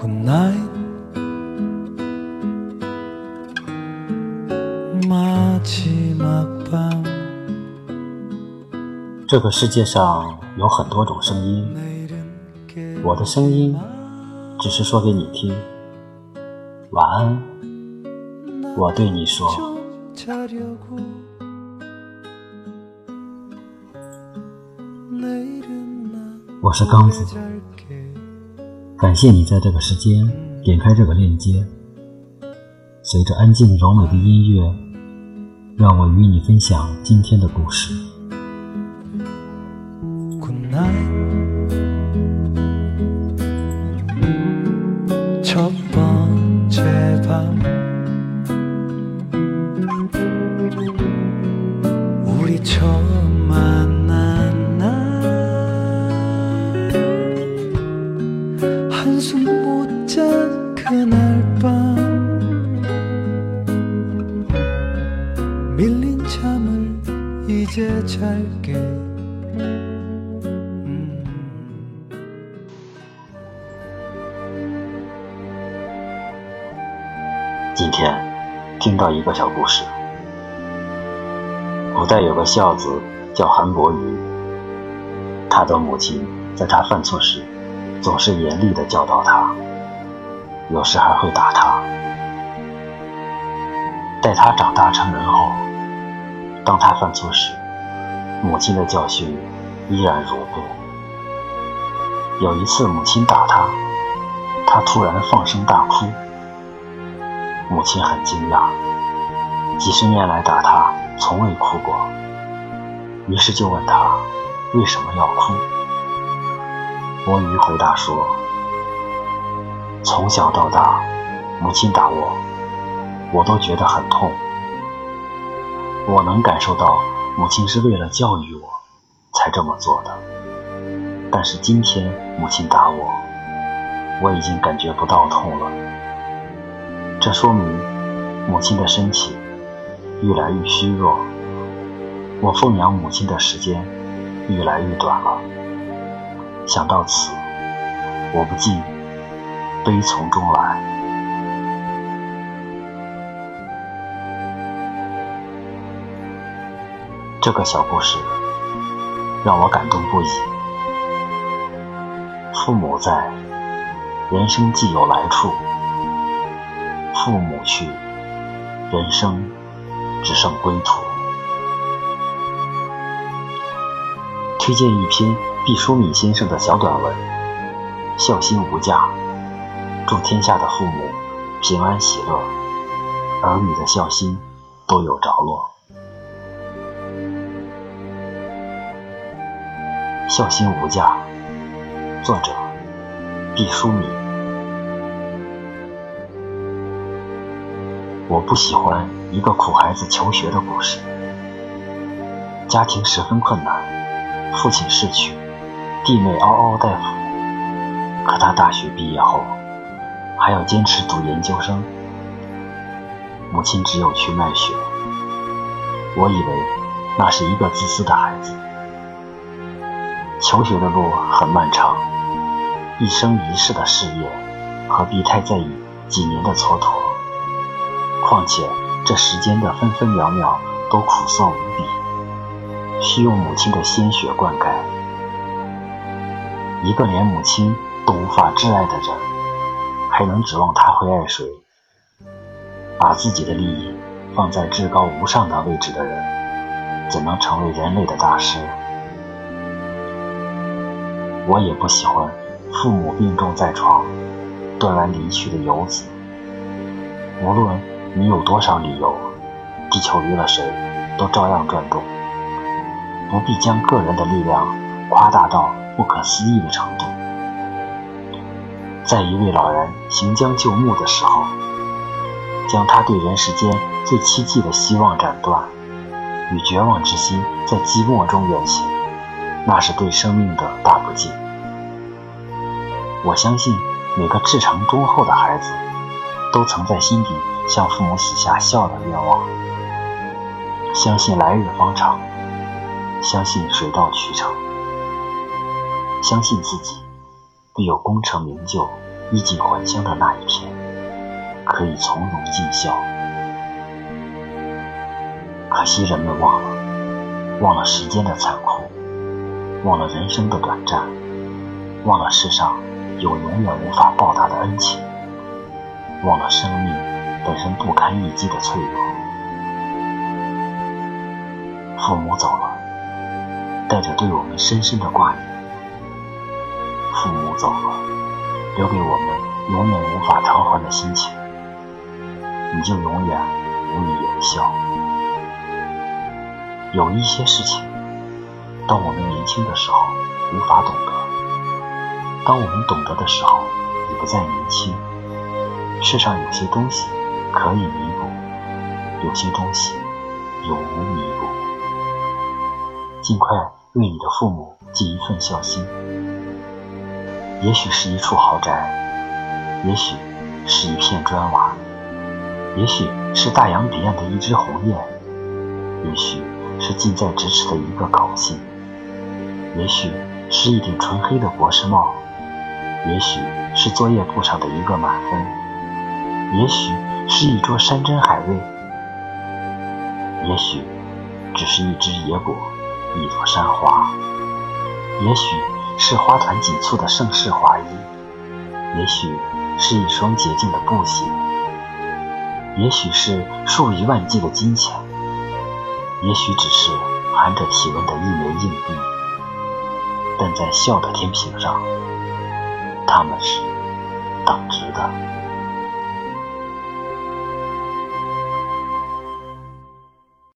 good night 这个世界上有很多种声音我的声音只是说给你听。晚安我对你说。我是刚子。感谢你在这个时间点开这个链接。随着安静柔美的音乐，让我与你分享今天的故事。 Good night 첫 번째 밤 우리 처음 만 밀린 잠을 이제 잘게 음. 今天听到一个小故事。古代有个孝子叫韩伯瑜，他的母亲在他犯错时，总是严厉地教导他，有时还会打他。待他长大成人后， 当他犯错时，母亲的教训依然如故。有一次，母亲打他，他突然放声大哭。母亲很惊讶，几十年来打他从未哭过，于是就问他为什么要哭。伯鱼回答说：“从小到大，母亲打我，我都觉得很痛。我能感受到母亲是为了教育我才这么做的，但是今天母亲打我，我已经感觉不到痛了。”这说明母亲的身体越来越虚弱，我奉养母亲的时间越来越短了。想到此，我不禁悲从中来。这个小故事让我感动不已。父母在，人生既有来处。父母去，人生只剩归途。推荐一篇毕淑敏先生的小短文《孝心无价》，祝天下的父母平安喜乐，儿女的孝心都有着落。孝心无价，作者毕淑敏。我不喜欢一个苦孩子求学的故事。家庭十分困难，父亲逝去，弟妹嗷嗷待哺。可他大学毕业后，还要坚持读研究生。母亲只有去卖血。我以为那是一个自私的孩子。求学的路很漫长，一生一世的事业，何必太在意几年的蹉跎？况且这世间的分分秒秒都苦涩无比，需用母亲的鲜血灌溉。一个连母亲都无法挚爱的人，还能指望他会爱谁？把自己的利益放在至高无上的位置的人，怎能成为人类的大师？我也不喜欢父母病重在床，断然离去的游子。无论你有多少理由，地球离了谁，都照样转动。不必将个人的力量夸大到不可思议的程度。在一位老人行将就木的时候，将他对人世间最希冀的希望斩断，与绝望之心在寂寞中远行，那是对生命的大不敬。我相信每个至诚忠厚的孩子，都曾在心底向父母许下孝的愿望，相信来日方长，相信水到渠成，相信自己必有功成名就，衣锦还乡的那一天，可以从容尽孝。可惜人们忘了，忘了时间的残酷，忘了人生的短暂，忘了世上有永远无法报答的恩情，忘了生命本身不堪一击的脆弱。父母走了，带着对我们深深的挂念；父母走了，留给我们永远无法偿还的心情，你就永远无以言笑。有一些事情，当我们年轻的时候无法懂得，当我们懂得的时候已不再年轻。世上有些东西可以弥补，有些东西永无弥补。尽快为你的父母尽一份孝心。也许是一处豪宅，也许是一片砖瓦，也许是大洋彼岸的一只鸿雁，也许。是近在咫尺的一个口信，也许是一顶纯黑的博士帽，也许是作业簿上的一个满分，也许是一桌山珍海味，也许只是一只野果，一朵山花，也许是花团锦簇的盛世华衣，也许是一双洁净的布鞋，也许是数以万计的金钱。也许只是含着体温的一枚硬币，站在笑的天平上，他们是等值的。